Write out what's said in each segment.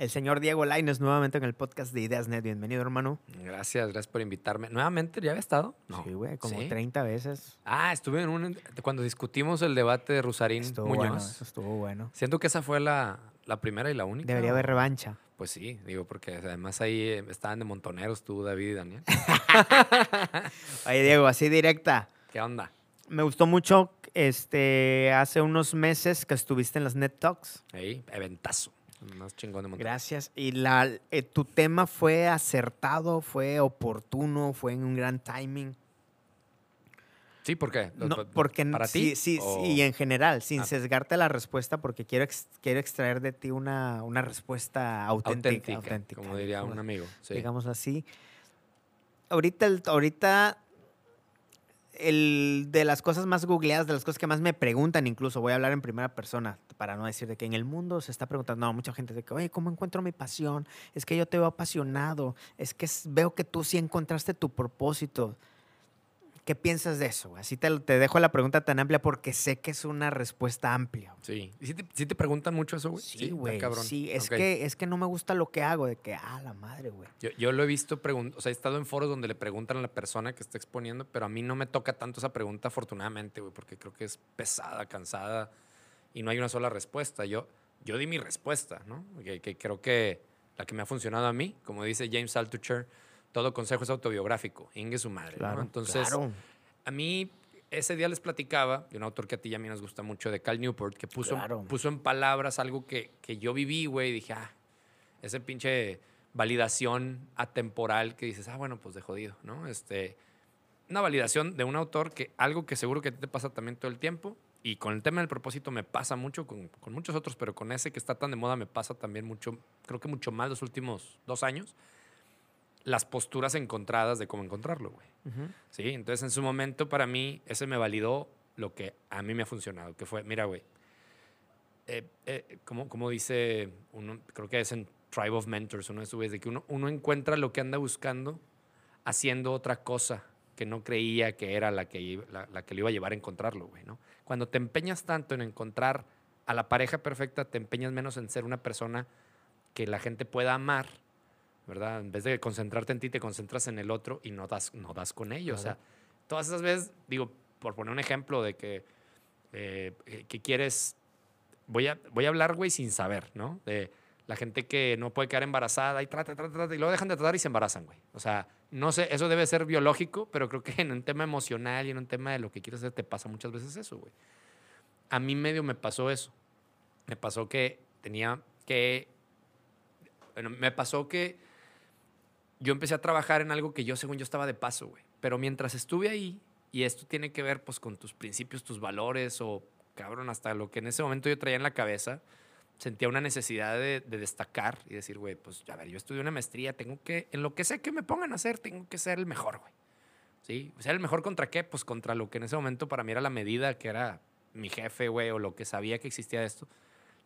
el señor Diego Laines nuevamente en el podcast de Ideas Net. Bienvenido, hermano. Gracias, gracias por invitarme. ¿Nuevamente ya había estado? No. Sí, güey, como 30 veces. Ah, estuve en un... Cuando discutimos el debate de Rusarín estuvo Muñoz. Bueno, eso estuvo bueno. Siento que esa fue la, la primera y la única. Debería haber revancha. Pues sí, digo, porque además ahí eh, estaban de montoneros tú, David y Daniel. Oye, Diego, así directa. ¿Qué onda? Me gustó mucho este, hace unos meses que estuviste en las Net Talks. Ahí, eventazo. Más chingón de montar. Gracias. ¿Y la, eh, tu tema fue acertado, fue oportuno, fue en un gran timing? Sí, ¿por qué? No, porque ¿Para ti? Sí, sí, sí, en general, sin ah. sesgarte la respuesta, porque quiero, quiero extraer de ti una, una respuesta auténtica, auténtica, Como diría un amigo. Digamos así. Ahorita, ahorita el, de las cosas más googleadas, de las cosas que más me preguntan, incluso voy a hablar en primera persona, para no decir de que en el mundo se está preguntando, no, mucha gente de que, oye, ¿cómo encuentro mi pasión? Es que yo te veo apasionado, es que veo que tú sí encontraste tu propósito. ¿Qué piensas de eso? Así te, te, dejo la pregunta tan amplia porque sé que es una respuesta amplia. Sí. ¿Y si te, preguntan mucho eso, güey? Sí, güey. Sí, es, que, es que no me gusta lo que hago, de que, ah, la madre, güey. Yo, yo, lo he visto, o sea, he estado en foros donde le preguntan a la persona que está exponiendo, pero a mí no me toca tanto esa pregunta, afortunadamente, güey, porque creo que es pesada, cansada y no hay una sola respuesta. Yo, yo di mi respuesta, ¿no? Que, que creo que la que me ha funcionado a mí, como dice James Altucher, todo consejo es autobiográfico, Inge su madre. Entonces, a mí ese día les platicaba de un autor que a ti y a mí nos gusta mucho, de Cal Newport, que puso, puso en palabras algo que, que yo viví, güey, y dije, ah, ese pinche validación atemporal que dices, ah, bueno, pues de jodido, ¿no? Este, una validación de un autor que algo que seguro que te pasa también todo el tiempo, y con el tema del propósito me pasa mucho, con, con, muchos otros, pero con ese que está tan de moda me pasa también mucho, creo que mucho más los últimos dos años, las posturas encontradas de cómo encontrarlo, güey. Sí, entonces en su momento para mí ese me validó lo que a mí me ha funcionado, que fue, mira, güey, eh, eh, como, dice uno, creo que es en Tribe of Mentors, uno de sus de que uno, uno encuentra lo que anda buscando haciendo otra cosa que no creía que era la que, la, la que le iba a llevar a encontrarlo, güey, ¿no? Cuando te empeñas tanto en encontrar a la pareja perfecta, te empeñas menos en ser una persona que la gente pueda amar ¿verdad? En vez de concentrarte en ti, te concentras en el otro y no das, no das con ellos. O sea, todas esas veces, digo, por poner un ejemplo de que, eh, que quieres, voy a, voy a hablar, güey, sin saber, ¿no? De la gente que no puede quedar embarazada y trata, trata, trata, y luego dejan de tratar y se embarazan, güey. O sea, no sé, eso debe ser biológico, pero creo que en un tema emocional y en un tema de lo que quieres hacer te pasa muchas veces eso, güey. A mí medio me pasó eso. Me pasó que tenía que, bueno, me pasó que yo empecé a trabajar en algo que yo, según yo, estaba de paso, güey. Pero mientras estuve ahí, y esto tiene que ver, pues, con tus principios, tus valores, o, cabrón, hasta lo que en ese momento yo traía en la cabeza, sentía una necesidad de, destacar y decir, güey, pues, a ver, yo estudié una maestría, tengo que, en lo que sé que me pongan a hacer, tengo que ser el mejor, güey. ¿Sí? ¿Ser el mejor contra qué? Pues contra lo que en ese momento para mí era la medida, que era mi jefe, güey, o lo que sabía que existía de esto.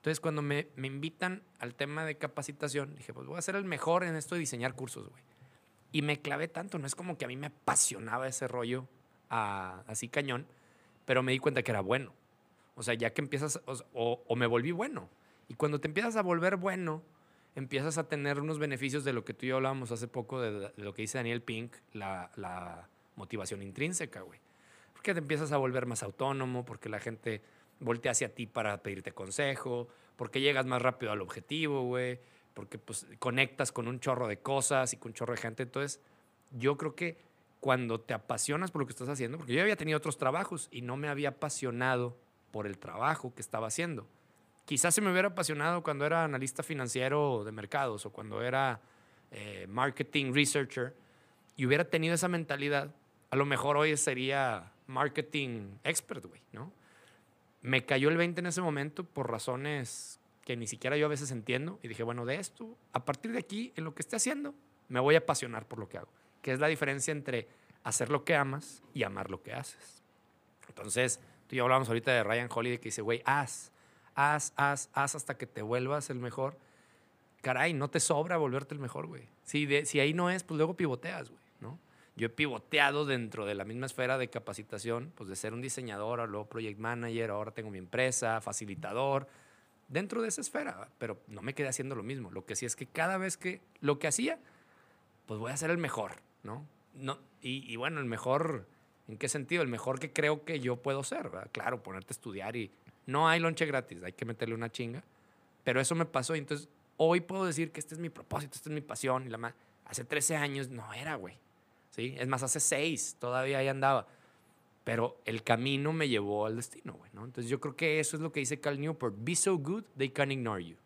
Entonces, cuando me, me, invitan al tema de capacitación, dije, pues voy a ser el mejor en esto de diseñar cursos, güey. Y me clavé tanto, no es como que a mí me apasionaba ese rollo así cañón, pero me di cuenta que era bueno. O sea, ya que empiezas, o, o, me volví bueno. Y cuando te empiezas a volver bueno, empiezas a tener unos beneficios de lo que tú y yo hablábamos hace poco, de, de lo que dice Daniel Pink, la, la motivación intrínseca, güey. Porque te empiezas a volver más autónomo, porque la gente voltea hacia ti para pedirte consejo, porque llegas más rápido al objetivo, güey, porque pues conectas con un chorro de cosas y con un chorro de gente. Entonces, yo creo que cuando te apasionas por lo que estás haciendo, porque yo había tenido otros trabajos y no me había apasionado por el trabajo que estaba haciendo. Quizás se me hubiera apasionado cuando era analista financiero de mercados o cuando era eh, marketing researcher y hubiera tenido esa mentalidad, a lo mejor hoy sería marketing expert, güey, ¿no? Me cayó el 20 en ese momento por razones que ni siquiera yo a veces entiendo. Y dije, bueno, de esto, a partir de aquí, en lo que esté haciendo, me voy a apasionar por lo que hago. Que es la diferencia entre hacer lo que amas y amar lo que haces. Entonces, tú y yo hablamos ahorita de Ryan Holiday que dice, güey, haz, haz, haz, haz hasta que te vuelvas el mejor. Caray, no te sobra volverte el mejor, güey. Si, si ahí no es, pues luego pivoteas, güey. Yo he pivoteado dentro de la misma esfera de capacitación, pues de ser un diseñador, luego project manager, ahora tengo mi empresa, facilitador. dentro de esa esfera, pero no me quedé haciendo lo mismo. Lo que sí es que cada vez que lo que hacía, pues voy a ser el mejor, ¿no? no y, y bueno, el mejor, ¿en qué sentido? El mejor que creo que yo puedo ser, ¿verdad? Claro, ponerte a estudiar y no hay lonche gratis, hay que meterle una chinga. Pero eso me pasó y entonces hoy puedo decir que este es mi propósito, esta es mi pasión y la más. Hace 13 años no era, güey. ¿Sí? Es más, hace 6 todavía ahí andaba. Pero el camino me llevó al destino, güey, ¿no? Entonces yo creo que eso es lo que dice Cal Newport. Be so good, they can ignore you.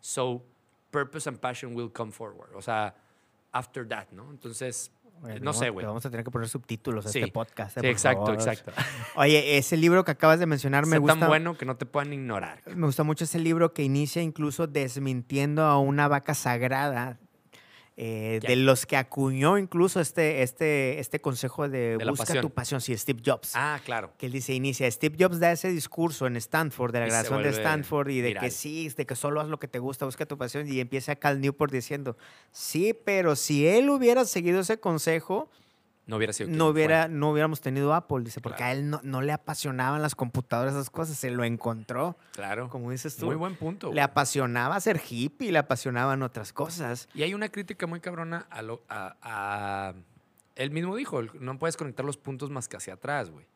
So purpose and passion will come forward. O sea, after that, ¿no? Entonces, Oye, no sé, güey. Vamos a tener que poner subtítulos a Sí. este podcast. eh, Sí, por exacto, favor. exacto. Oye, ese libro que acabas de mencionar me gusta. tan bueno que no te puedan ignorar. Me gusta mucho ese libro que inicia incluso desmintiendo a una vaca sagrada. Eh, de los que acuñó incluso este, este, este consejo de, busca pasión. tu pasión, sí, Steve Jobs. Ah, claro. Que él dice, inicia, Steve Jobs da ese discurso en Stanford, de la graduación de Stanford, y de viral. que sí, de que solo haz lo que te gusta, busca tu pasión, y empieza Cal Newport diciendo, sí, pero si él hubiera seguido ese consejo, No hubiera sido. no, hubiera, no hubiéramos tenido Apple, dice, porque Claro. a él no, no le apasionaban las computadoras, esas cosas, se lo encontró, Claro. como dices tú. Muy buen punto. Le güey. apasionaba ser hippie, le apasionaban otras cosas. Y hay una crítica muy cabrona a lo. A, a- él mismo dijo: no puedes conectar los puntos más que hacia atrás, güey.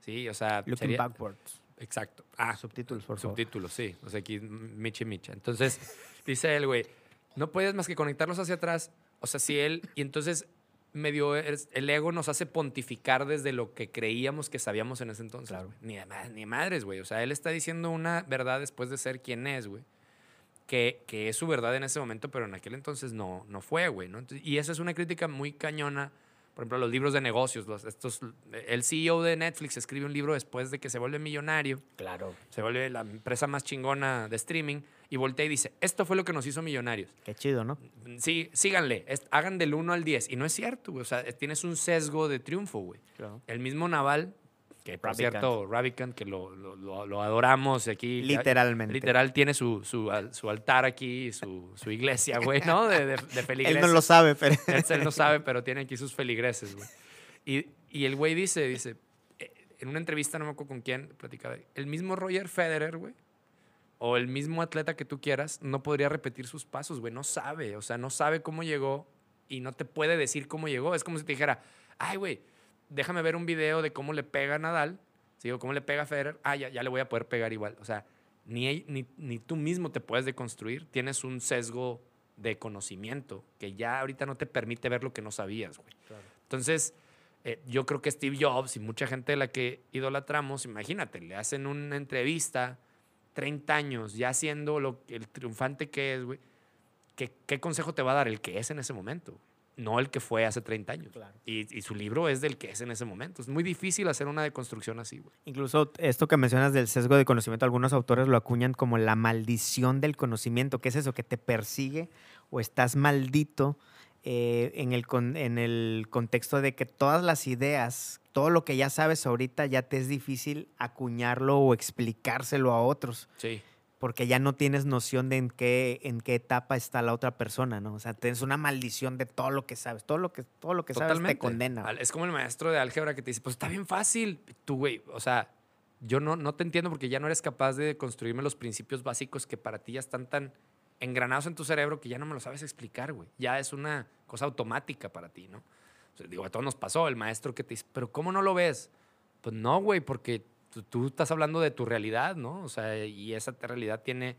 Sí, o sea. Looking sería- backwards. Exacto. Ah, Subtítulos, por favor. subtítulos, sí. O sea, aquí Michi Micha. Entonces, dice él, güey, no puedes más que conectarlos hacia atrás. O sea, si él. Y entonces, medio. El ego nos hace pontificar desde lo que creíamos que sabíamos en ese entonces. Claro. Ni, ni madres, güey. O sea, él está diciendo una verdad después de ser quien es, güey. Que, que es su verdad en ese momento, pero en aquel entonces no, no fue, güey. ¿no? Y esa es una crítica muy cañona. Por ejemplo, los libros de negocios. Los, estos, el CEO de Netflix escribe un libro después de que se vuelve millonario Claro. se vuelve la empresa más chingona de streaming y voltea y dice, esto fue lo que nos hizo millonarios. Qué chido, ¿no? Sí, síganle, es- hagan del 1 al 10. Y no es cierto, güey. O sea, tienes un sesgo de triunfo, güey. Claro. El mismo Naval, que por Ravikant. cierto, Ravikant, que lo, lo- lo- adoramos aquí. Literalmente. Literal, tiene su, su, su altar aquí, su, su iglesia, güey, ¿no? De, de, de Él feligreses. no lo sabe, pero... Él, él no sabe, pero tiene aquí sus feligreses, güey. Y, y el güey dice, dice, eh, en una entrevista, no me acuerdo con quién, platicaba, el mismo Roger Federer, güey, o el mismo atleta que tú quieras, no podría repetir sus pasos, güey, no sabe, o sea, no sabe cómo llegó y no te puede decir cómo llegó. Es como si te dijera, ay, güey, déjame ver un video de cómo le pega a Nadal, ¿sí? o cómo le pega a Federer, ah, ya, ya le voy a poder pegar igual. O sea, ni, ni, ni tú mismo te puedes deconstruir, tienes un sesgo de conocimiento que ya ahorita no te permite ver lo que no sabías, güey. Entonces, eh, yo creo que Steve Jobs y mucha gente de la que idolatramos, imagínate, le hacen una entrevista 30 años ya siendo lo, el triunfante que es, güey. ¿Qué, ¿Qué consejo te va a dar el que es en ese momento? No el que fue hace 30 años. Claro. Y, y su libro es del que es en ese momento. Es muy difícil hacer una deconstrucción así, güey. Incluso esto que mencionas del sesgo de conocimiento, algunos autores lo acuñan como la maldición del conocimiento. ¿Qué es eso? Que te persigue o estás maldito eh, en, el con- en el contexto de que todas las ideas, todo lo que ya sabes ahorita, ya te es difícil acuñarlo o explicárselo a otros. Sí. Porque ya no tienes noción de en qué, en qué etapa está la otra persona, ¿no? O sea, tienes una maldición de todo lo que sabes. Todo lo que, todo lo que sabes te condena. Es como el maestro de álgebra que te dice, pues está bien fácil. Tú, güey, o sea, yo no, no te entiendo porque ya no eres capaz de construirme los principios básicos que para ti ya están tan engranados en tu cerebro que ya no me lo sabes explicar, güey. Ya es una cosa automática para ti, ¿no? O sea, digo, a todos nos pasó, el maestro que te dice, pero ¿cómo no lo ves? Pues no, güey, porque tú, tú estás hablando de tu realidad, ¿no? O sea, y esa realidad tiene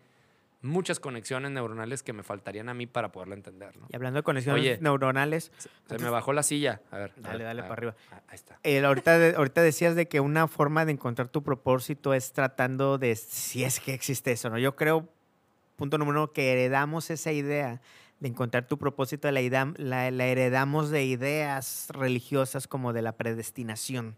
muchas conexiones neuronales que me faltarían a mí para poderla entender, ¿no? Y hablando de conexiones Oye. neuronales, Se, se me bajó la silla. A ver. a Dale, ver, dale a para arriba. Ah, Ahí está. Eh, ahorita, de- ahorita decías de que una forma de encontrar tu propósito es tratando de, si es que existe eso, ¿no? Yo creo, punto número uno, que heredamos esa idea de encontrar tu propósito, la, la heredamos de ideas religiosas como de la predestinación,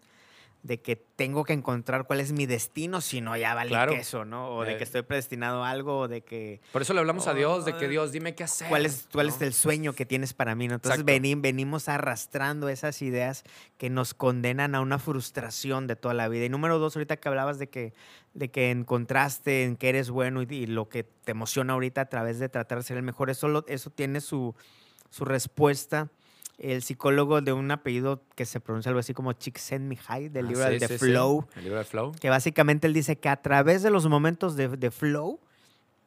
de que tengo que encontrar cuál es mi destino, si no ya vale Claro. queso, ¿no? O de Eh. que estoy predestinado a algo, o de que Por eso le hablamos a Dios de que Oh, Dios, dime qué hacer. cuál es, cuál es ¿no? el sueño que tienes para mí. ¿no? Entonces veni- venimos arrastrando esas ideas que nos condenan a una frustración de toda la vida. Y número dos, ahorita que hablabas de que, de que encontraste en que eres bueno y, y lo que te emociona ahorita a través de tratar de ser el mejor, eso, lo- eso tiene su, su respuesta. El psicólogo de un apellido que se pronuncia algo así como Csikszentmihalyi, del Ah, libro sí, de sí, sí. Flow, El libro de Flow. que básicamente él dice que a través de los momentos de, de flow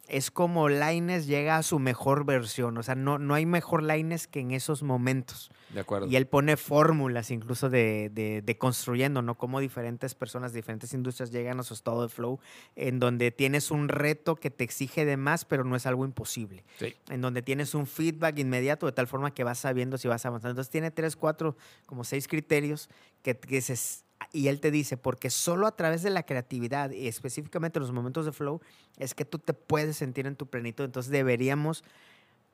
es como Laines llega a su mejor versión. O sea, no, no hay mejor Laines que en esos momentos. De acuerdo. Y él pone fórmulas incluso de, de, de construyendo, ¿no? Cómo diferentes personas, diferentes industrias llegan a su estado de flow, en donde tienes un reto que te exige de más, pero no es algo imposible. Sí. En donde tienes un feedback inmediato de tal forma que vas sabiendo si vas avanzando. Entonces tiene tres, cuatro, como seis criterios que, que dices, y él te dice, porque solo a través de la creatividad y específicamente en los momentos de flow es que tú te puedes sentir en tu plenitud. Entonces deberíamos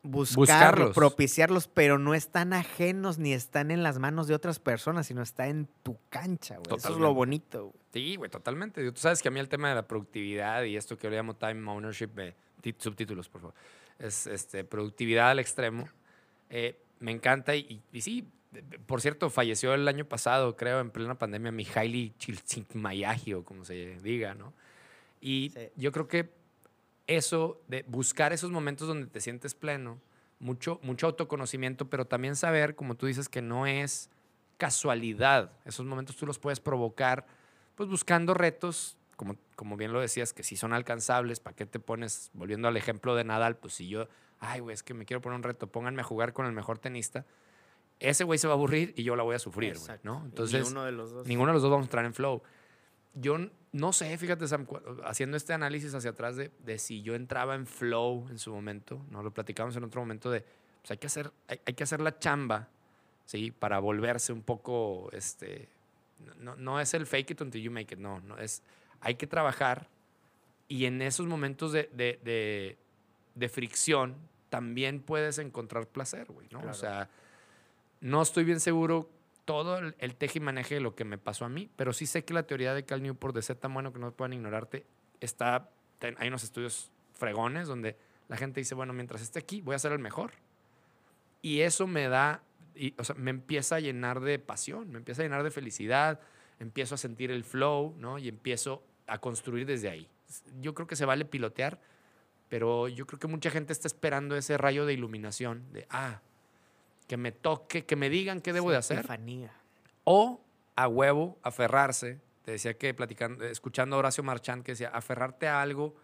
buscarlos, Buscarlos. propiciarlos, pero no están ajenos ni están en las manos de otras personas, sino está en tu cancha, güey. Eso es lo bonito. güey. Sí, güey, totalmente. Tú sabes que a mí el tema de la productividad y esto que yo le llamo time ownership, eh, subtítulos, por favor, es este, productividad al extremo. eh, me encanta y, y sí, de- de- por cierto, falleció el año pasado, creo, en plena pandemia, Mihaly Csikszentmihalyi o como se diga, ¿no? Y Sí. yo creo que eso de buscar esos momentos donde te sientes pleno, mucho, mucho autoconocimiento, pero también saber, como tú dices, que no es casualidad. Esos momentos tú los puedes provocar, pues buscando retos, como, como bien lo decías, que sí son alcanzables. ¿Para qué te pones, volviendo al ejemplo de Nadal, pues si yo, ay, güey, es que me quiero poner un reto, pónganme a jugar con el mejor tenista. Ese güey se va a aburrir y yo la voy a sufrir, güey. ¿no? Entonces, ninguno de los dos. Ninguno de los dos vamos a entrar en flow. Yo no sé, fíjate, Sam, haciendo este análisis hacia atrás de, de si yo entraba en flow en su momento, ¿no? Lo platicamos en otro momento de, pues hay que hacer, hay, hay que hacer la chamba, ¿sí? Para volverse un poco, este, no, no es el fake it until you make it, no, no, es, hay que trabajar y en esos momentos de, de, de- de fricción también puedes encontrar placer, güey, ¿no? Claro. O sea, no estoy bien seguro todo el, el teje y maneje de lo que me pasó a mí, pero sí sé que la teoría de Cal Newport de ser tan bueno que no puedan ignorarte está, hay unos estudios fregones donde la gente dice, bueno, mientras esté aquí voy a ser el mejor. Y eso me da, o sea, me empieza a llenar de pasión, me empieza a llenar de felicidad, empiezo a sentir el flow, ¿no? Y empiezo a construir desde ahí. Yo creo que se vale pilotear, pero yo creo que mucha gente está esperando ese rayo de iluminación, de, ah, que me toque, que me digan qué debo Sí, de hacer. epifanía. O a huevo, aferrarse. Te decía que platicando, escuchando a Horacio Marchand, que decía, aferrarte a algo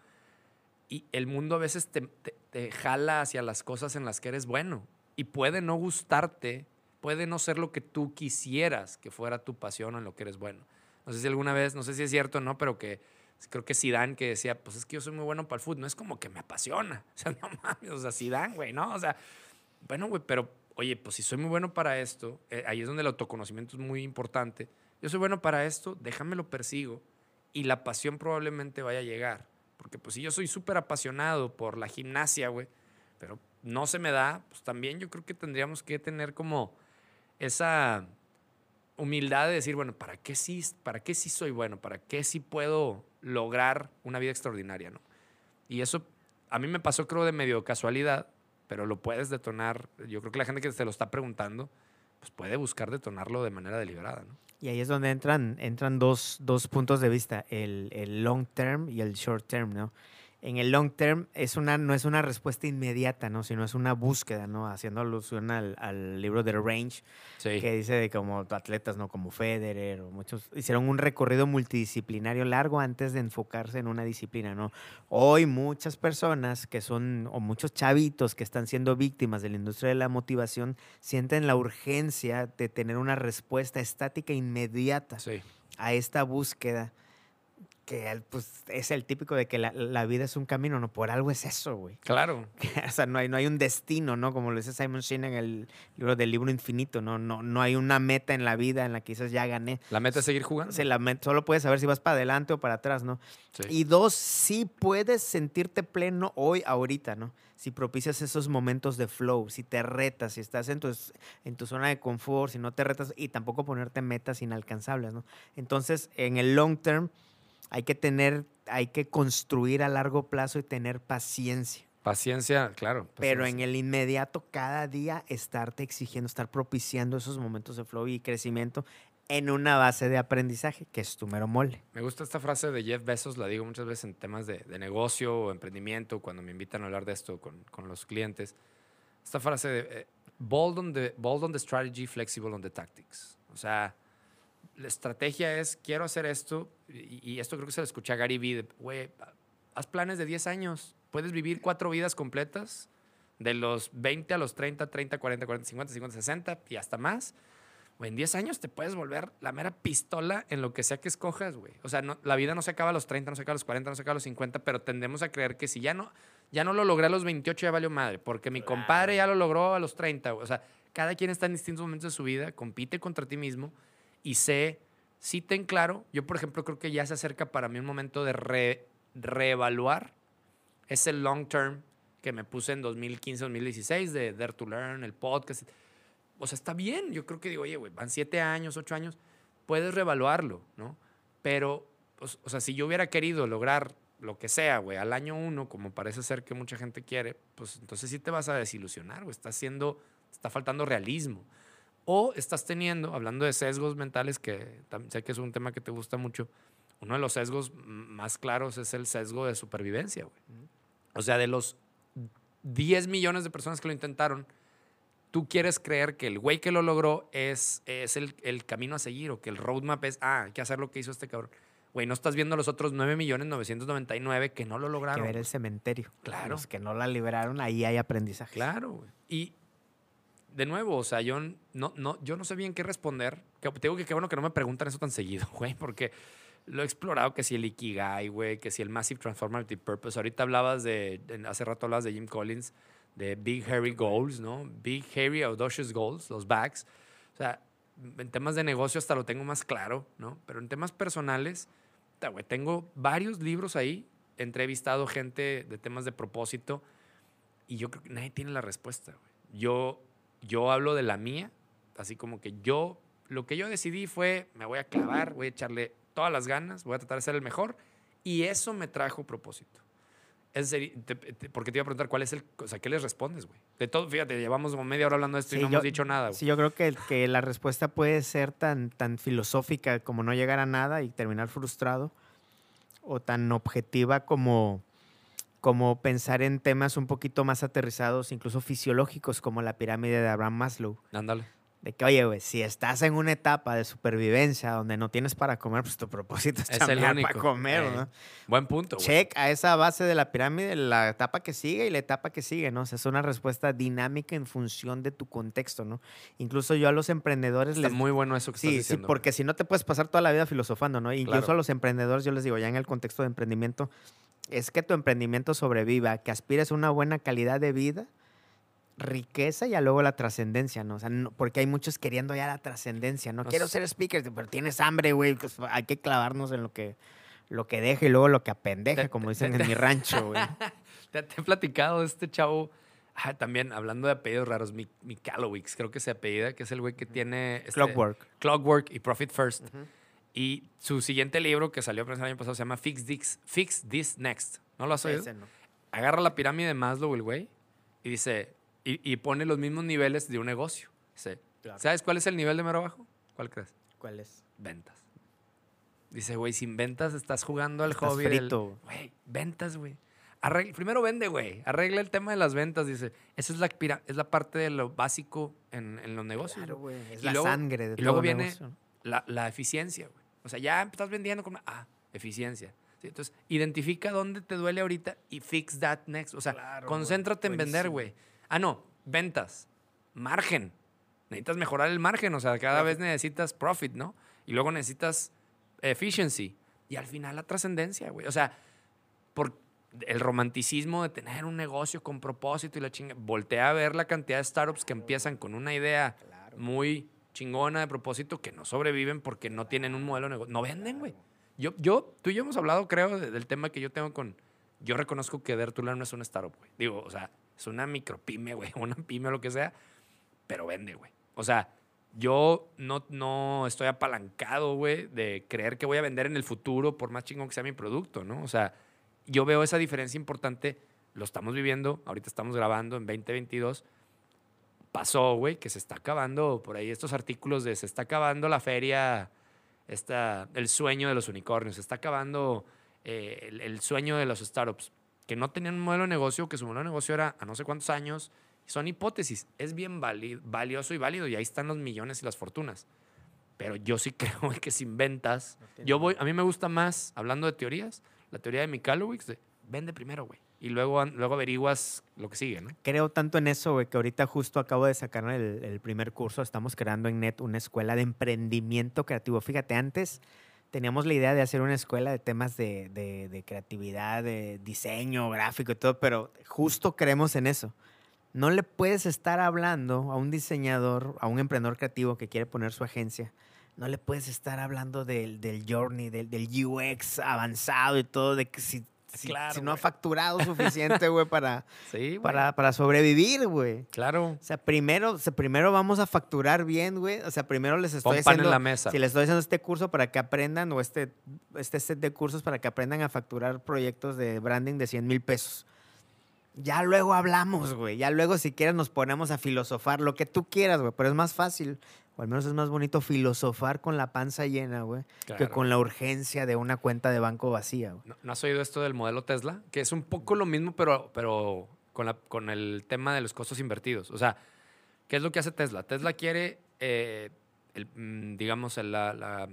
y el mundo a veces te, te- te jala hacia las cosas en las que eres bueno. Y puede no gustarte, puede no ser lo que tú quisieras que fuera tu pasión o en lo que eres bueno. No sé si alguna vez, no sé si es cierto o no, pero que creo que Zidane que decía, pues es que yo soy muy bueno para el fútbol, no es como que me apasiona. O sea, no mames, o sea, Zidane, güey, ¿no? O sea, bueno, güey, pero oye, pues si soy muy bueno para esto, eh, ahí es donde el autoconocimiento es muy importante. Yo soy bueno para esto, déjame lo persigo y la pasión probablemente vaya a llegar. Porque pues si yo soy súper apasionado por la gimnasia, güey, pero no se me da, pues también yo creo que tendríamos que tener como esa humildad de decir, bueno, ¿para qué sí, para qué sí soy bueno? ¿Para qué sí puedo lograr una vida extraordinaria, no? Y eso a mí me pasó creo de medio casualidad, pero lo puedes detonar. Yo creo que la gente que te lo está preguntando, pues puede buscar detonarlo de manera deliberada, ¿no? Y ahí es donde entran, entran dos, dos puntos de vista, el, el long term y el short term, ¿no? En el long term es una, no es una respuesta inmediata, ¿no? Sino es una búsqueda, ¿no? Haciendo alusión al, al libro de Range, Sí. que dice de como atletas, ¿no? Como Federer o muchos, hicieron un recorrido multidisciplinario largo antes de enfocarse en una disciplina, ¿no? Hoy muchas personas que son, o muchos chavitos que están siendo víctimas de la industria de la motivación, sienten la urgencia de tener una respuesta estática inmediata Sí. a esta búsqueda que pues, es el típico de que la, la vida es un camino, no por algo es eso, güey. Claro. o sea, no hay, no hay un destino, ¿no? Como lo dice Simon Sinek en el libro del libro infinito, ¿no? No, no hay una meta en la vida en la que dices ya gané. La meta es seguir jugando. Se la met- solo puedes saber si vas para adelante o para atrás, ¿no? Sí. Y dos, sí puedes sentirte pleno hoy, ahorita, ¿no? Si propicias esos momentos de flow, si te retas, si estás en tu, en tu zona de confort, si no te retas y tampoco ponerte metas inalcanzables, ¿no? Entonces, en el long term hay que tener, hay que construir a largo plazo y tener paciencia. Paciencia, claro. Pero en el inmediato, cada día estarte exigiendo, estar propiciando esos momentos de flow y crecimiento en una base de aprendizaje, que es tu mero mole. Me gusta esta frase de Jeff Bezos, la digo muchas veces en temas de, de negocio o emprendimiento, cuando me invitan a hablar de esto con, con los clientes. Esta frase de eh, bold, on the, bold on the strategy, flexible on the tactics. O sea, la estrategia es, quiero hacer esto, y, y esto creo que se lo escuché a Gary Vee, güey, haz planes de 10 años, puedes vivir cuatro vidas completas, de los 20 a los 30, 30, 40, 40, 50, 50, 60 y hasta más. Güey, en 10 años te puedes volver la mera pistola en lo que sea que escojas, güey. O sea, no, la vida no se acaba a los 30, no se acaba a los 40, no se acaba a los 50, pero tendemos a creer que si ya no, ya no lo logré a los 28 ya valió madre, porque mi compadre ya lo logró a los 30, güey. O sea, cada quien está en distintos momentos de su vida, compite contra ti mismo y sé, sí ten claro, yo por ejemplo creo que ya se acerca para mí un momento de re, reevaluar ese long term que me puse en 2015, 2016 de Dare to Learn, el podcast o sea, está bien. Yo creo que digo, oye, güey, van siete años, ocho años, puedes reevaluarlo, ¿no? Pero, pues, o sea, si yo hubiera querido lograr lo que sea, güey, al año uno, como parece ser que mucha gente quiere, pues entonces sí te vas a desilusionar, güey. Está haciendo, está faltando realismo. O estás teniendo, hablando de sesgos mentales, que sé que es un tema que te gusta mucho, uno de los sesgos más claros es el sesgo de supervivencia, güey. O sea, de los 10 millones de personas que lo intentaron, tú quieres creer que el güey que lo logró es, es el, el, camino a seguir o que el roadmap es, ah, hay que hacer lo que hizo este cabrón. Güey, no estás viendo los otros 9.999 que no lo lograron. que ver el cementerio. Claro. Los que no la liberaron, ahí hay aprendizaje. Claro, güey. Y de nuevo, o sea, yo no, no, yo no sé bien qué responder. Te digo que qué bueno que no me preguntan eso tan seguido, güey, porque lo he explorado, que si el Ikigai, güey, que si el Massive Transformative Purpose. Ahorita hablabas de, hace rato hablabas de Jim Collins de Big Hairy Goals, ¿no? Big Hairy Audacious Goals, los bags. O sea, en temas de negocio hasta lo tengo más claro, ¿no? Pero en temas personales, tengo varios libros ahí, entrevistado gente de temas de propósito y yo creo que nadie tiene la respuesta, güey. Yo, yo hablo de la mía, así como que yo, lo que yo decidí fue, me voy a clavar, voy a echarle todas las ganas, voy a tratar de ser el mejor y eso me trajo propósito. Es porque te iba a preguntar cuál es el. O sea, ¿qué les respondes, güey? De todo, fíjate, llevamos como media hora hablando de esto y no hemos dicho nada, güey. Sí, yo creo que, que la respuesta puede ser tan, tan filosófica como no llegar a nada y terminar frustrado, o tan objetiva como, como pensar en temas un poquito más aterrizados, incluso fisiológicos, como la pirámide de Abraham Maslow. Ándale. De que, oye, güey, si estás en una etapa de supervivencia donde no tienes para comer, pues tu propósito es, es el para comer, ¿no? Eh, buen punto, güey. Check a esa base de la pirámide la etapa que sigue y la etapa que sigue, ¿no? O sea, es una respuesta dinámica en función de tu contexto, ¿no? Incluso yo a los emprendedores Está muy bueno eso que sí, estás diciendo. Sí, porque si no te puedes pasar toda la vida filosofando, ¿no? Incluso a los emprendedores yo les digo, ya en el contexto de emprendimiento, es que tu emprendimiento sobreviva, que aspires a una buena calidad de vida riqueza y luego la trascendencia, ¿no? O sea, porque hay muchos queriendo ya la trascendencia, ¿no? Quiero ser speaker, pero tienes hambre, güey. Pues hay que clavarnos en lo que, lo que deje y luego lo que apendeja, como dicen en mi rancho, güey. te, he platicado de este chavo, ah, también hablando de apellidos raros, mi, mi creo que se apellida, que es el güey que tiene... Este, Clockwork. Clockwork y Profit First. Y su siguiente libro que salió el año pasado se llama Fix This, Fix This Next. ¿No lo has oído? Agarra la pirámide de Maslow, el güey, y dice, y, pone los mismos niveles de un negocio. ¿Sabes cuál es el nivel de mero abajo? ¿Cuál crees? ¿Cuál es? Ventas. Dice, güey, sin ventas estás jugando al estás hobby. Frito. Güey, ventas, güey. Primero vende, güey. Arregla el tema de las ventas. Dice, esa es la, es la parte de lo básico en, en los negocios. Claro, güey. Es la sangre de Y luego viene la, la, eficiencia, güey. O sea, ya estás vendiendo con... Ah, eficiencia. Entonces, identifica dónde te duele ahorita y fix that next. O sea, concéntrate en vender, güey. Ah, no, ventas, margen. Necesitas mejorar el margen, o sea, cada vez necesitas profit, ¿no? Y luego necesitas efficiency. Y al final la trascendencia, güey. O sea, por el romanticismo de tener un negocio con propósito y la chinga. Voltea a ver la cantidad de startups que empiezan con una idea muy chingona de propósito que no sobreviven porque no tienen un modelo de negocio. No venden, güey. Yo, yo, tú y yo hemos hablado, creo, del tema que yo tengo con. Yo reconozco que Dertular no es un startup, güey. Digo, o sea, es una micropyme, güey, una pyme o lo que sea, pero vende, güey. O sea, yo no, no estoy apalancado, güey, de creer que voy a vender en el futuro por más chingón que sea mi producto, ¿no? O sea, yo veo esa diferencia importante, lo estamos viviendo, ahorita estamos grabando en 2022. Pasó, güey, que se está acabando por ahí estos artículos de se está acabando la feria, esta, el sueño de los unicornios, se está acabando eh, el sueño de los startups que no tenían un modelo de negocio, que su modelo de negocio era a no sé cuántos años. Son hipótesis. Es bien valioso y válido y ahí están los millones y las fortunas. Pero yo sí creo que sin ventas, yo voy, a mí me gusta más, hablando de teorías, la teoría de Mikalowicz de vende primero, güey. y luego, luego averiguas lo que sigue, ¿no? Creo tanto en eso, güey, que ahorita justo acabo de sacar el, el primer curso. Estamos creando en NET una escuela de emprendimiento creativo. Fíjate, antes teníamos la idea de hacer una escuela de temas de, de- creatividad, de diseño, gráfico y todo, pero justo creemos en eso. No le puedes estar hablando a un diseñador, a un emprendedor creativo que quiere poner su agencia. No le puedes estar hablando del, del journey, del, del UX avanzado y todo, de que si, si- Claro, si no ha facturado suficiente, güey, para, Sí, para, para sobrevivir, güey. Claro. O sea, primero, o sea, primero vamos a facturar bien, güey. O sea, primero les estoy Pon pan haciendo... en la mesa. Si les estoy haciendo este curso para que aprendan, o este, este set de cursos para que aprendan a facturar proyectos de branding de 100 mil pesos. Ya luego hablamos, güey. Ya luego, si quieres, nos ponemos a filosofar lo que tú quieras, güey. Pero es más fácil, o al menos es más bonito filosofar con la panza llena, güey, que con la urgencia de una cuenta de banco vacía, güey. ¿No, no has oído esto del modelo Tesla? Que es un poco lo mismo, pero, pero con, la- con el tema de los costos invertidos. O sea, ¿qué es lo que hace Tesla? Tesla quiere, eh, el, mm, digamos, la- la-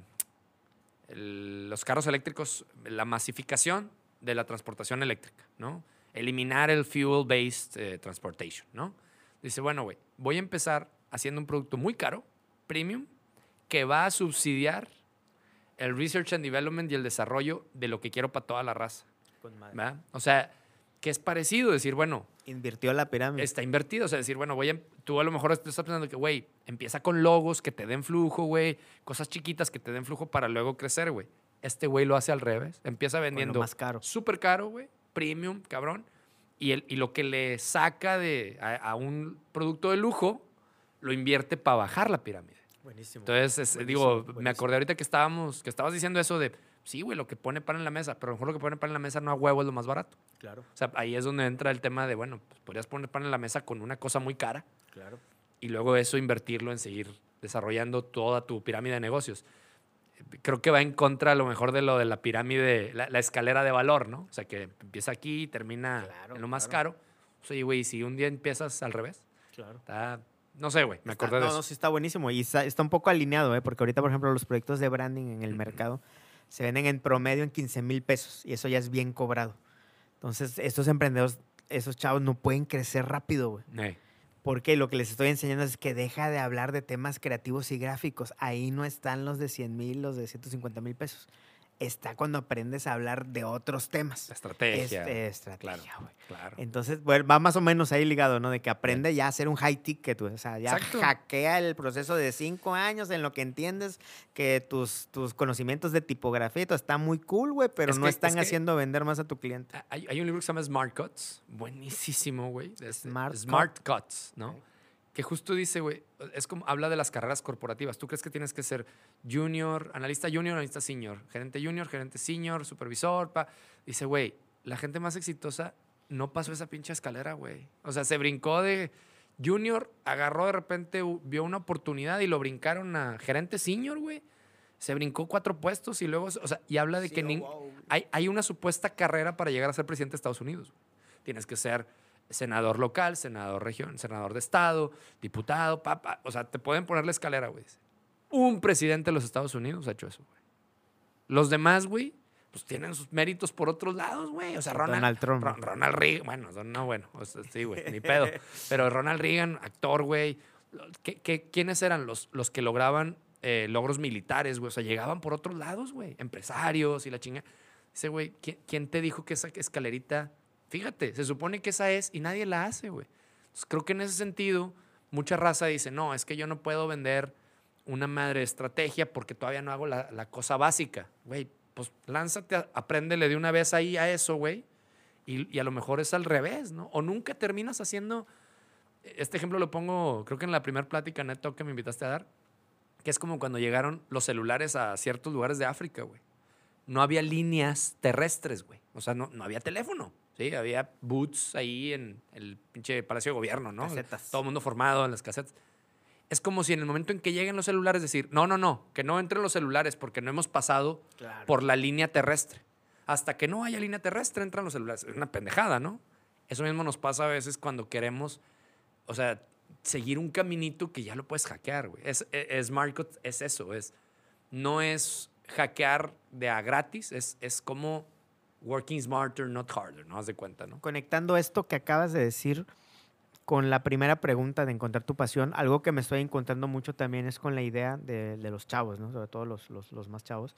el- los carros eléctricos, la masificación de la transportación eléctrica, ¿no? Eliminar el fuel-based eh, transportation, ¿no? Dice, bueno, güey, voy a empezar haciendo un producto muy caro, premium, que va a subsidiar el research and development y el desarrollo de lo que quiero para toda la raza. ¿verdad? O sea, que es parecido decir, bueno, Invirtió la pirámide. está invertido. O sea, decir, bueno, voy a, tú a lo mejor estás pensando que, güey, empieza con logos que te den flujo, güey, cosas chiquitas que te den flujo para luego crecer, güey. Este güey lo hace al revés. Empieza Con vendiendo más caro. súper caro, güey, premium, cabrón. Y, el, y lo que le saca de, a, a un producto de lujo, lo invierte para bajar la pirámide. Buenísimo. Entonces, es- Buenísimo, digo, me buenísimo. acordé ahorita que estábamos, que estabas diciendo eso de, sí, güey, lo que pone pan en la mesa, pero a lo mejor lo que pone pan en la mesa no a huevo es lo más barato. Claro, O sea, ahí es donde entra el tema de, bueno, pues podrías poner pan en la mesa con una cosa muy cara claro. y luego eso invertirlo en seguir desarrollando toda tu pirámide de negocios. Creo que va en contra a lo mejor de lo de la pirámide, la, la escalera de valor, ¿no? O sea, que empieza aquí y termina Claro, en lo más claro. caro. O sea, güey, si un día empiezas al revés, Claro. está... No sé, güey, me Está- acordé de no, eso. no, sí está buenísimo y está, está un poco alineado, ¿eh? porque ahorita, por ejemplo, los proyectos de branding en el mercado se venden en promedio en 15 mil pesos y eso ya es bien cobrado. Entonces, estos emprendedores, esos chavos no pueden crecer rápido, güey. Ey. Porque lo que les estoy enseñando es que deja de hablar de temas creativos y gráficos. Ahí no están los de 100 mil, los de 150 mil pesos. Está cuando aprendes a hablar de otros temas. Estrategia. Este, estrategia, güey. Claro. Entonces, bueno, va más o menos ahí ligado, ¿no? De que aprende ya a hacer un high ticket, güey. O sea, ya Exacto. hackea el proceso de cinco años en lo que entiendes que tus, tus conocimientos de tipografía y todo está muy cool, güey, pero Es no que- están es que- haciendo vender más a tu cliente. Hay, hay un libro que se llama Smart Cuts, buenísimo, güey. Smart Smart Cuts, ¿no? Que justo dice, güey, es como habla de las carreras corporativas. ¿Tú crees que tienes que ser junior, analista junior, analista senior, gerente junior, gerente senior, supervisor? Pa? Dice, güey, la gente más exitosa no pasó esa pinche escalera, güey. O sea, se brincó de junior, agarró de repente, vio una oportunidad y lo brincaron a gerente senior, güey. Se brincó cuatro puestos y luego, o sea, y habla de que nin- hay, hay una supuesta carrera para llegar a ser presidente de Estados Unidos. Tienes que ser senador local, senador región, senador de estado, diputado, papá. O sea, te pueden poner la escalera, güey. Un presidente de los Estados Unidos ha hecho eso, güey. Los demás, güey, pues tienen sus méritos por otros lados, güey. O sea, Ronald, Donald Trump. Ron- Ronald Reagan, bueno, no, bueno, o sea, sí, güey, ni pedo. Pero Ronald Reagan, actor, güey. ¿Qué, qué, quiénes eran los, los que lograban eh, logros militares, güey? O sea, llegaban por otros lados, güey. Empresarios y la chinga. Dice, güey, ¿quién, quién te dijo que esa escalerita? Fíjate, se supone que esa es y nadie la hace, güey. Creo que en ese sentido, mucha raza dice, no, es que yo no puedo vender una madre estrategia porque todavía no hago la, cosa básica. Güey, pues lánzate, apréndele de una vez ahí a eso, güey. Y, a lo mejor es al revés, ¿no? O nunca terminas haciendo... Este ejemplo lo pongo, creo que en la primera plática neto que me invitaste a dar, que es como cuando llegaron los celulares a ciertos lugares de África, güey. No había líneas terrestres, güey. O sea, no, no había teléfono. Sí, había boots ahí en el pinche Palacio de Gobierno, ¿no? Casetas. Todo el mundo formado en las casetas. Es como si en el momento en que lleguen los celulares decir, no, no, no, que no entren los celulares porque no hemos pasado Claro. por la línea terrestre. Hasta que no haya línea terrestre entran los celulares. Es una pendejada, ¿no? Eso mismo nos pasa a veces cuando queremos, o sea, seguir un caminito que ya lo puedes hackear, güey. Es, es, es Market, es eso, es, no es hackear de a gratis, es, es como working smarter, not harder, ¿no? Haz de cuenta, ¿no? Conectando esto que acabas de decir con la primera pregunta de encontrar tu pasión, algo que me estoy encontrando mucho también es con la idea de, de los chavos, ¿no? Sobre todo los, los, los más chavos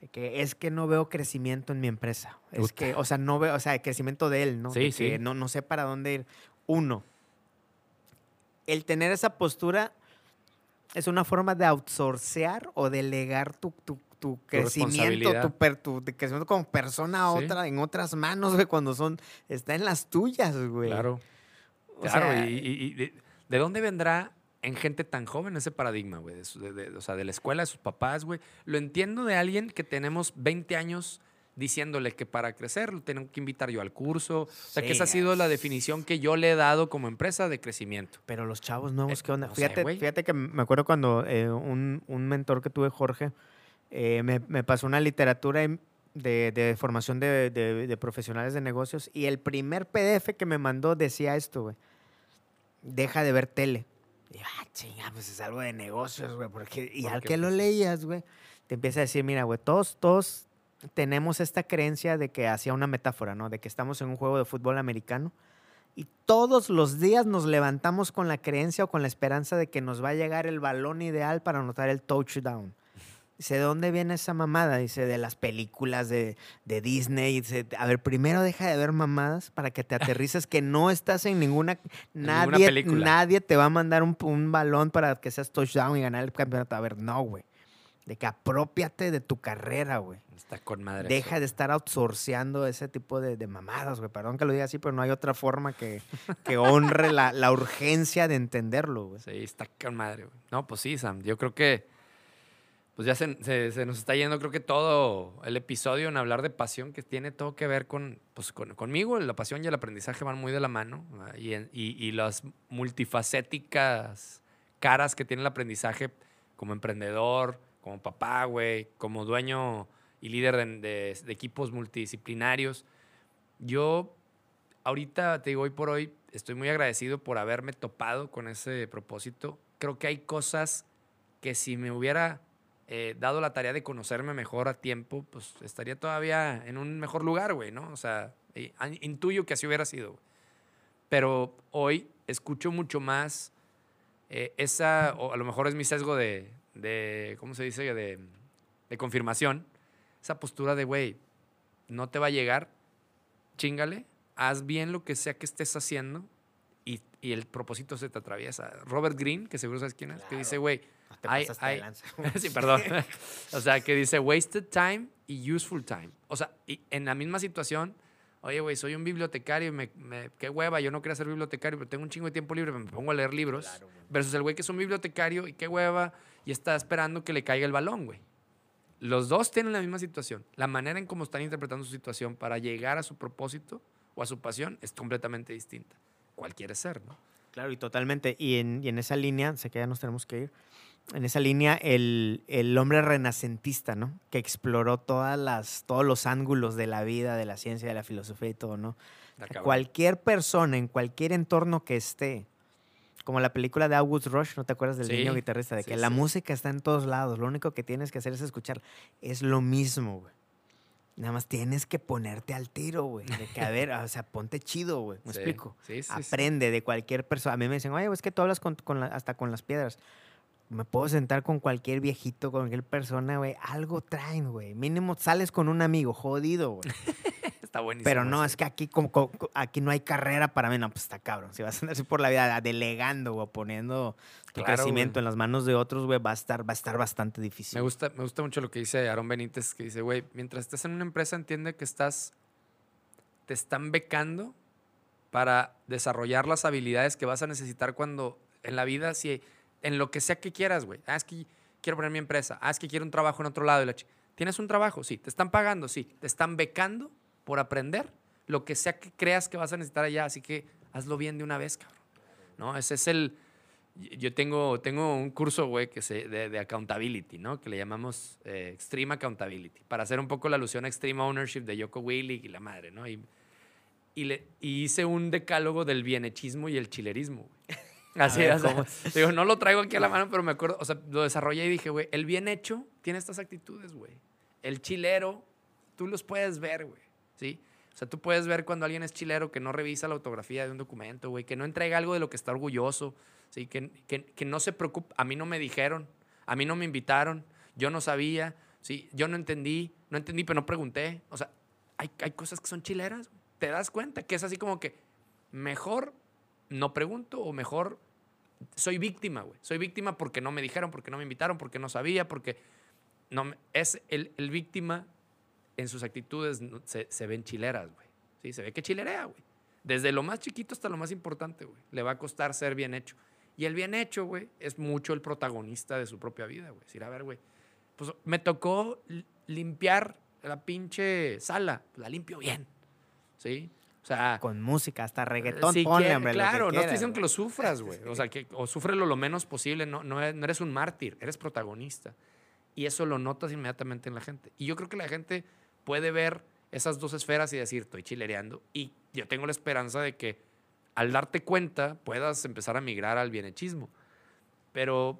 de que es que no veo crecimiento en mi empresa. Es que, o sea, no veo, o sea, el crecimiento de él, ¿no? Sí, De sí. que No, no sé para dónde ir. Uno, el tener esa postura es una forma de outsourcear o delegar tu, tu, tu crecimiento, tu, per- tu crecimiento como persona a Sí. otra, en otras manos, güey, cuando son, está en las tuyas, güey. Claro. O Claro, sea, y, y- y de, de dónde vendrá en gente tan joven ese paradigma, güey? De de- o sea, de la escuela, de sus papás, güey. Lo entiendo de alguien que tenemos 20 años diciéndole que para crecer lo tengo que invitar yo al curso. O sea, que esa ha sido la definición que yo le he dado como empresa de crecimiento. Pero los chavos nuevos, Eh, ¿qué onda? no fíjate que me acuerdo cuando eh, un, un mentor que tuve, Jorge, eh, me, me pasó una literatura de, de formación de, de- de profesionales de negocios y el primer PDF que me mandó decía esto, güey. Deja de ver tele. Y yo, ah, chinga, pues es algo de negocios, güey. Porque, y al que lo leías, güey, te empieza a decir, mira, güey, todos, todos tenemos esta creencia de que hacía una metáfora, ¿no? De que estamos en un juego de fútbol americano y todos los días nos levantamos con la creencia o con la esperanza de que nos va a llegar el balón ideal para anotar el touchdown. Dice, ¿de dónde viene esa mamada? Dice, de las películas de, de Disney. Dice, a ver, primero deja de ver mamadas para que te aterrices que no estás en ninguna... ninguna Nadie, película. nadie te va a mandar un, un balón para que seas touchdown y ganar el campeonato. A ver, no, güey. De que apropiate de tu carrera, güey. Está con madre. Deja eso. de estar outsourceando ese tipo de, de mamadas, güey. Perdón que lo diga así, pero no hay otra forma que, que honre la, la urgencia de entenderlo, güey. Sí, está con madre, güey. No, pues sí, Sam. Yo creo que. Pues ya se, se- se nos está yendo, creo que todo el episodio en hablar de pasión que tiene todo que ver con, pues, con- conmigo. La pasión y el aprendizaje van muy de la mano. ¿verdad? Y, y- y las multifacéticas caras que tiene el aprendizaje como emprendedor, como papá, güey, como dueño y líder de, de- de equipos multidisciplinarios. Yo ahorita, te digo, hoy por hoy, estoy muy agradecido por haberme topado con ese propósito. Creo que hay cosas que si me hubiera eh, dado la tarea de conocerme mejor a tiempo, pues estaría todavía en un mejor lugar, güey, ¿no? O sea, an- intuyo que así hubiera sido. güey. Pero hoy escucho mucho más eh, esa, o a lo mejor es mi sesgo de, de ¿cómo se dice? De, de confirmación. Esa postura de, güey, no te va a llegar, chingale, haz bien lo que sea que estés haciendo y, y el propósito se te atraviesa. Robert Greene, que seguro sabes quién es, que dice, güey, No te de ay. lanza. sí, perdón. o sea, que dice wasted time y useful time. O sea, y en la misma situación, oye, güey, soy un bibliotecario, y me, me- qué hueva, yo no quería ser bibliotecario, pero tengo un chingo de tiempo libre, me pongo a leer libros. Claro, versus el güey que es un bibliotecario y qué hueva y está esperando que le caiga el balón, güey. Los dos tienen la misma situación. La manera en cómo están interpretando su situación para llegar a su propósito o a su pasión es completamente distinta. ¿Cuál quiere ser, no? Claro, y totalmente. Y en, y en esa línea, sé que ya nos tenemos que ir, en esa línea el, el hombre renacentista, ¿no? Que exploró todas las, todos los ángulos de la vida, de la ciencia, de la filosofía y todo, ¿no? Cualquier persona, en cualquier entorno que esté, como la película de August Rush, ¿no te acuerdas del Sí, niño guitarrista? De sí, que la sí. música está en todos lados, lo único que tienes que hacer es escuchar. Es lo mismo, güey. Nada más tienes que ponerte al tiro, güey. De que, a ver, o sea, ponte chido, güey. ¿Me Sí, explico? Sí, sí. Aprende de cualquier persona. A mí me dicen, oye, es que tú hablas con, con la- hasta con las piedras. Me puedo sentar con cualquier viejito, con cualquier persona, güey. Algo traen, güey. Mínimo sales con un amigo, jodido, güey. Está buenísimo. Pero no, es que aquí, como, aquí no hay carrera para mí. No, pues está cabrón. Si vas a andar así por la vida delegando o poniendo tu Claro, crecimiento güey. en las manos de otros, güey, va a estar, va a estar bastante difícil. Me gusta, me gusta mucho lo que dice Aaron Benítez, que dice, güey, mientras estés en una empresa, entiende que estás, te están becando para desarrollar las habilidades que vas a necesitar cuando en la vida, si en lo que sea que quieras, güey. Ah, es que quiero poner mi empresa. Ah, es que quiero un trabajo en otro lado. y la ¿Tienes un trabajo? Sí. ¿Te están pagando? Sí. ¿Te están becando por aprender lo que sea que creas que vas a necesitar allá? Así que hazlo bien de una vez, cabrón. ¿No? Ese es el... Yo tengo, tengo un curso, güey, que se, de, de accountability, ¿no? Que le llamamos eh, Extreme Accountability, para hacer un poco la alusión a Extreme Ownership de Yoko Willig y la madre, ¿no? Y, y, le, y hice un decálogo del bienechismo y el chilerismo, güey. Así, ver, o sea, digo, no lo traigo aquí a la mano, pero me acuerdo, o sea, lo desarrollé y dije, güey, el bien hecho tiene estas actitudes, güey. El chilero, tú los puedes ver, güey. O sea, tú puedes ver cuando alguien es chilero que no revisa la autografía de un documento, güey, que no entrega algo de lo que está orgulloso, ¿sí? Que, que, que no se preocupa. A mí no me dijeron, a mí no me invitaron, yo no sabía, ¿sí? Yo no entendí, no entendí, pero no pregunté. O sea, hay, hay cosas que son chileras, te das cuenta que es así como que mejor no pregunto o mejor soy víctima, güey. Soy víctima porque no me dijeron, porque no me invitaron, porque no sabía, porque no es el, el víctima en sus actitudes se, se ven chileras, güey. Sí, se ve que chilerea, güey. Desde lo más chiquito hasta lo más importante, güey. Le va a costar ser bien hecho. Y el bien hecho, güey, es mucho el protagonista de su propia vida, güey. Decir, a ver, güey, pues me tocó li- limpiar la pinche sala. La limpio bien, ¿sí? O sea, Con música, hasta reggaetón, si ponle, hombre. lo que Claro, no quieras, diciendo que lo sufras, güey. O sea, que o sufrelo lo menos posible. No, no eres un mártir, eres protagonista. Y eso lo notas inmediatamente en la gente. Y yo creo que la gente puede ver esas dos esferas y decir, estoy chilereando. Y yo tengo la esperanza de que al darte cuenta puedas empezar a migrar al bienechismo. Pero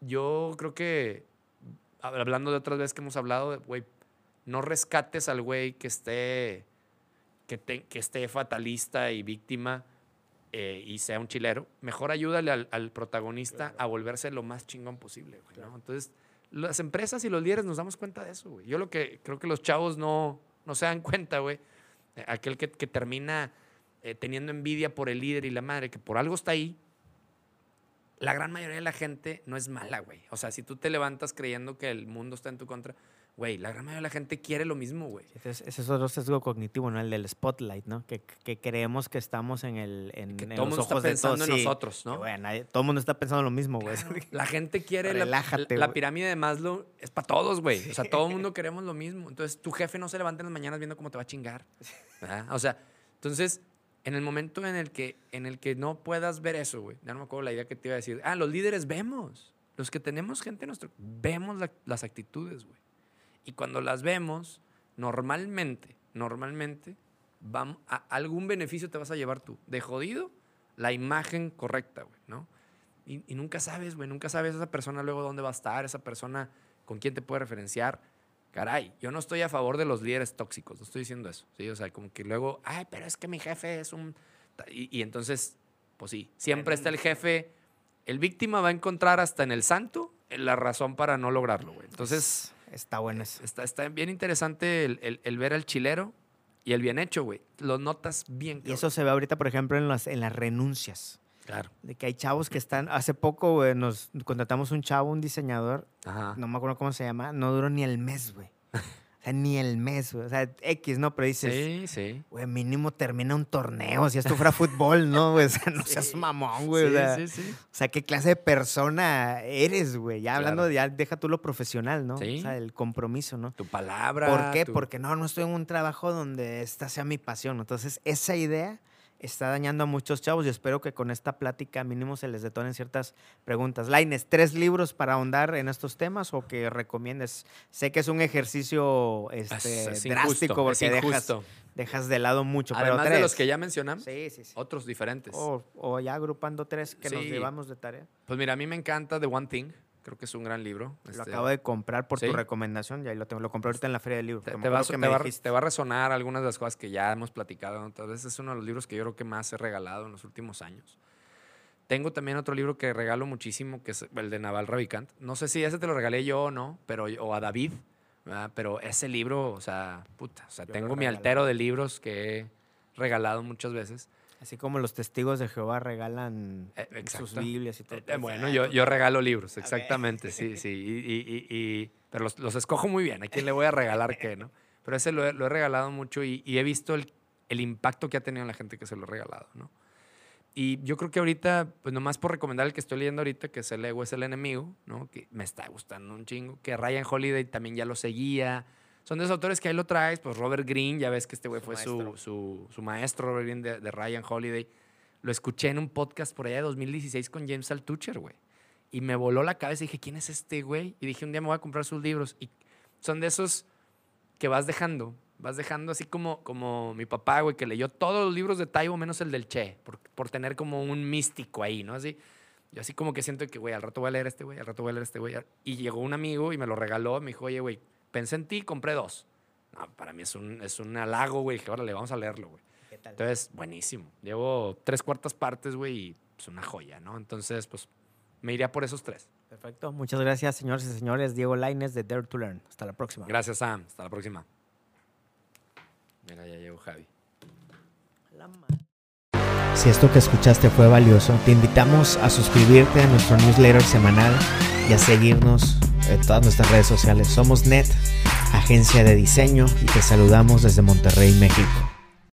yo creo que, hablando de otras veces que hemos hablado, güey, no rescates al güey que esté, que, te- que esté fatalista y víctima eh, y sea un chilero. Mejor ayúdale al, al protagonista a volverse lo más chingón posible, güey, ¿no? Entonces, las empresas y los líderes nos damos cuenta de eso, güey. Yo lo que creo que los chavos no, no se dan cuenta, güey. eh, Aquel que, que termina eh, teniendo envidia por el líder y la madre, que por algo está ahí, la gran mayoría de la gente no es mala, güey. O sea, si tú te levantas creyendo que el mundo está en tu contra, güey, la gran mayoría de la gente quiere lo mismo, güey. Ese es, ese es otro sesgo cognitivo, ¿no? El del spotlight, ¿no? Que, que creemos que estamos en el en, Que en todo el mundo está pensando todos. en sí. nosotros, ¿no? bueno, todo el mundo está pensando lo mismo, güey. La gente quiere la, Relájate, la güey. pirámide de Maslow es para todos, güey. O sea, todo el mundo queremos lo mismo. Entonces, tu jefe no se levanta en las mañanas viendo cómo te va a chingar. ¿verdad? O sea, entonces, en el momento en el que, en el que no puedas ver eso, güey, ya no me acuerdo la idea que te iba a decir. Ah, los líderes vemos. Los que tenemos gente en nuestro. Vemos la- las actitudes, güey. Y cuando las vemos, normalmente, normalmente, vamos, a algún beneficio te vas a llevar tú. De jodido, la imagen correcta, güey, ¿no? Y, y nunca sabes, güey, nunca sabes esa persona luego dónde va a estar, esa persona con quién te puede referenciar. Caray, yo no estoy a favor de los líderes tóxicos, no estoy diciendo eso, ¿sí? O sea, como que luego, ay, pero es que mi jefe es un... Y, y entonces, pues sí, siempre está el jefe, el víctima va a encontrar hasta en el santo la razón para no lograrlo, güey. Entonces, Está bueno eso. está, está bien interesante el, el- el ver al chilero y el bien hecho, güey. Lo notas bien. Y eso se ve ahorita, por ejemplo, en las, en las renuncias. Claro. De que hay chavos que están. Hace poco, güey, nos contratamos un chavo, un diseñador, Ajá. no me acuerdo cómo se llama, no duró ni el mes, güey. O sea, ni el mes, güey. O sea, X, ¿no? Pero dices, Sí, sí. güey, mínimo termina un torneo, si esto fuera fútbol, ¿no? güey? O sea, no seas mamón, güey. o sí, sea, sí, sí. O sea, ¿qué clase de persona eres, güey? Ya hablando de, ya deja tú lo profesional, ¿no? Sí. O sea, el compromiso, ¿no? Tu palabra. ¿Por qué? tu- Porque no, no estoy en un trabajo donde esta sea mi pasión. Entonces, esa idea está dañando a muchos chavos y espero que con esta plática mínimo se les detonen ciertas preguntas. Laines, ¿tres libros para ahondar en estos temas o que recomiendes? Sé que es un ejercicio Es- este, es drástico injusto, porque dejas, de lado mucho, pero Además tres. de los que ya mencionamos, Sí, sí, sí. otros diferentes. O, o ya agrupando tres que nos llevamos de tarea. Pues mira, a mí me encanta The One Thing. Creo que es un gran libro. Lo Este, acabo de comprar por ¿sí? tu recomendación y ahí lo tengo. Lo compré ahorita en la feria del libro. Te, va, a- acuerdo que te me va a- dijiste. te va a resonar algunas de las cosas que ya hemos platicado. Entonces, es uno de los libros que yo creo que más he regalado en los últimos años. Tengo también otro libro que regalo muchísimo, que es el de Naval Ravikant. No sé si ese te lo regalé yo o no, pero, o a David, ¿verdad? pero ese libro, o sea, puta, o sea, Yo tengo mi altero de libros que he regalado muchas veces. Así como los testigos de Jehová regalan Eh, sus. Biblias y todo. Eh, bueno, yo, yo regalo libros, exactamente, sí, sí. Y, y- y- y- pero los, los escojo muy bien. ¿A quién le voy a regalar qué, no? Pero ese lo he, lo he regalado mucho y, y he visto el, el impacto que ha tenido en la gente que se lo he regalado, ¿no? Y yo creo que ahorita, pues nomás por recomendar el que estoy leyendo ahorita, que es El ego es el enemigo, ¿no? Que me está gustando un chingo. Que Ryan Holiday también ya lo seguía. Son de esos autores que ahí lo traes, pues Robert Greene, ya ves que este güey fue su, maestro. su, su maestro, Robert Greene, de, de Ryan Holiday. Lo escuché en un podcast por allá de 2016 con James Altucher, güey. Y me voló la cabeza y dije, ¿quién es este güey? Y dije, un día me voy a comprar sus libros. Y son de esos que vas dejando. Vas dejando así como, como mi papá, güey, que leyó todos los libros de Taibo menos el del Che, por, por tener como un místico ahí, ¿no? Así, yo así como que siento que, güey, al rato voy a leer este güey, al rato voy a leer este güey. Y llegó un amigo y me lo regaló, me dijo, oye, güey, pensé en ti, compré dos. No, para mí es un, es un halago, güey. Que órale, vamos a leerlo, güey. ¿Qué tal? Entonces, buenísimo. Llevo tres cuartas partes, güey, y es una joya, ¿no? Entonces, pues, me iría por esos tres. Perfecto. Muchas gracias, señores y señores. Diego Laines de Dare to Learn. Hasta la próxima. Gracias, Sam. Hasta la próxima. Mira, ya llegó Javi. Si esto que escuchaste fue valioso, te invitamos a suscribirte a nuestro newsletter semanal y a seguirnos en todas nuestras redes sociales. Somos NET, agencia de diseño, y te saludamos desde Monterrey, México.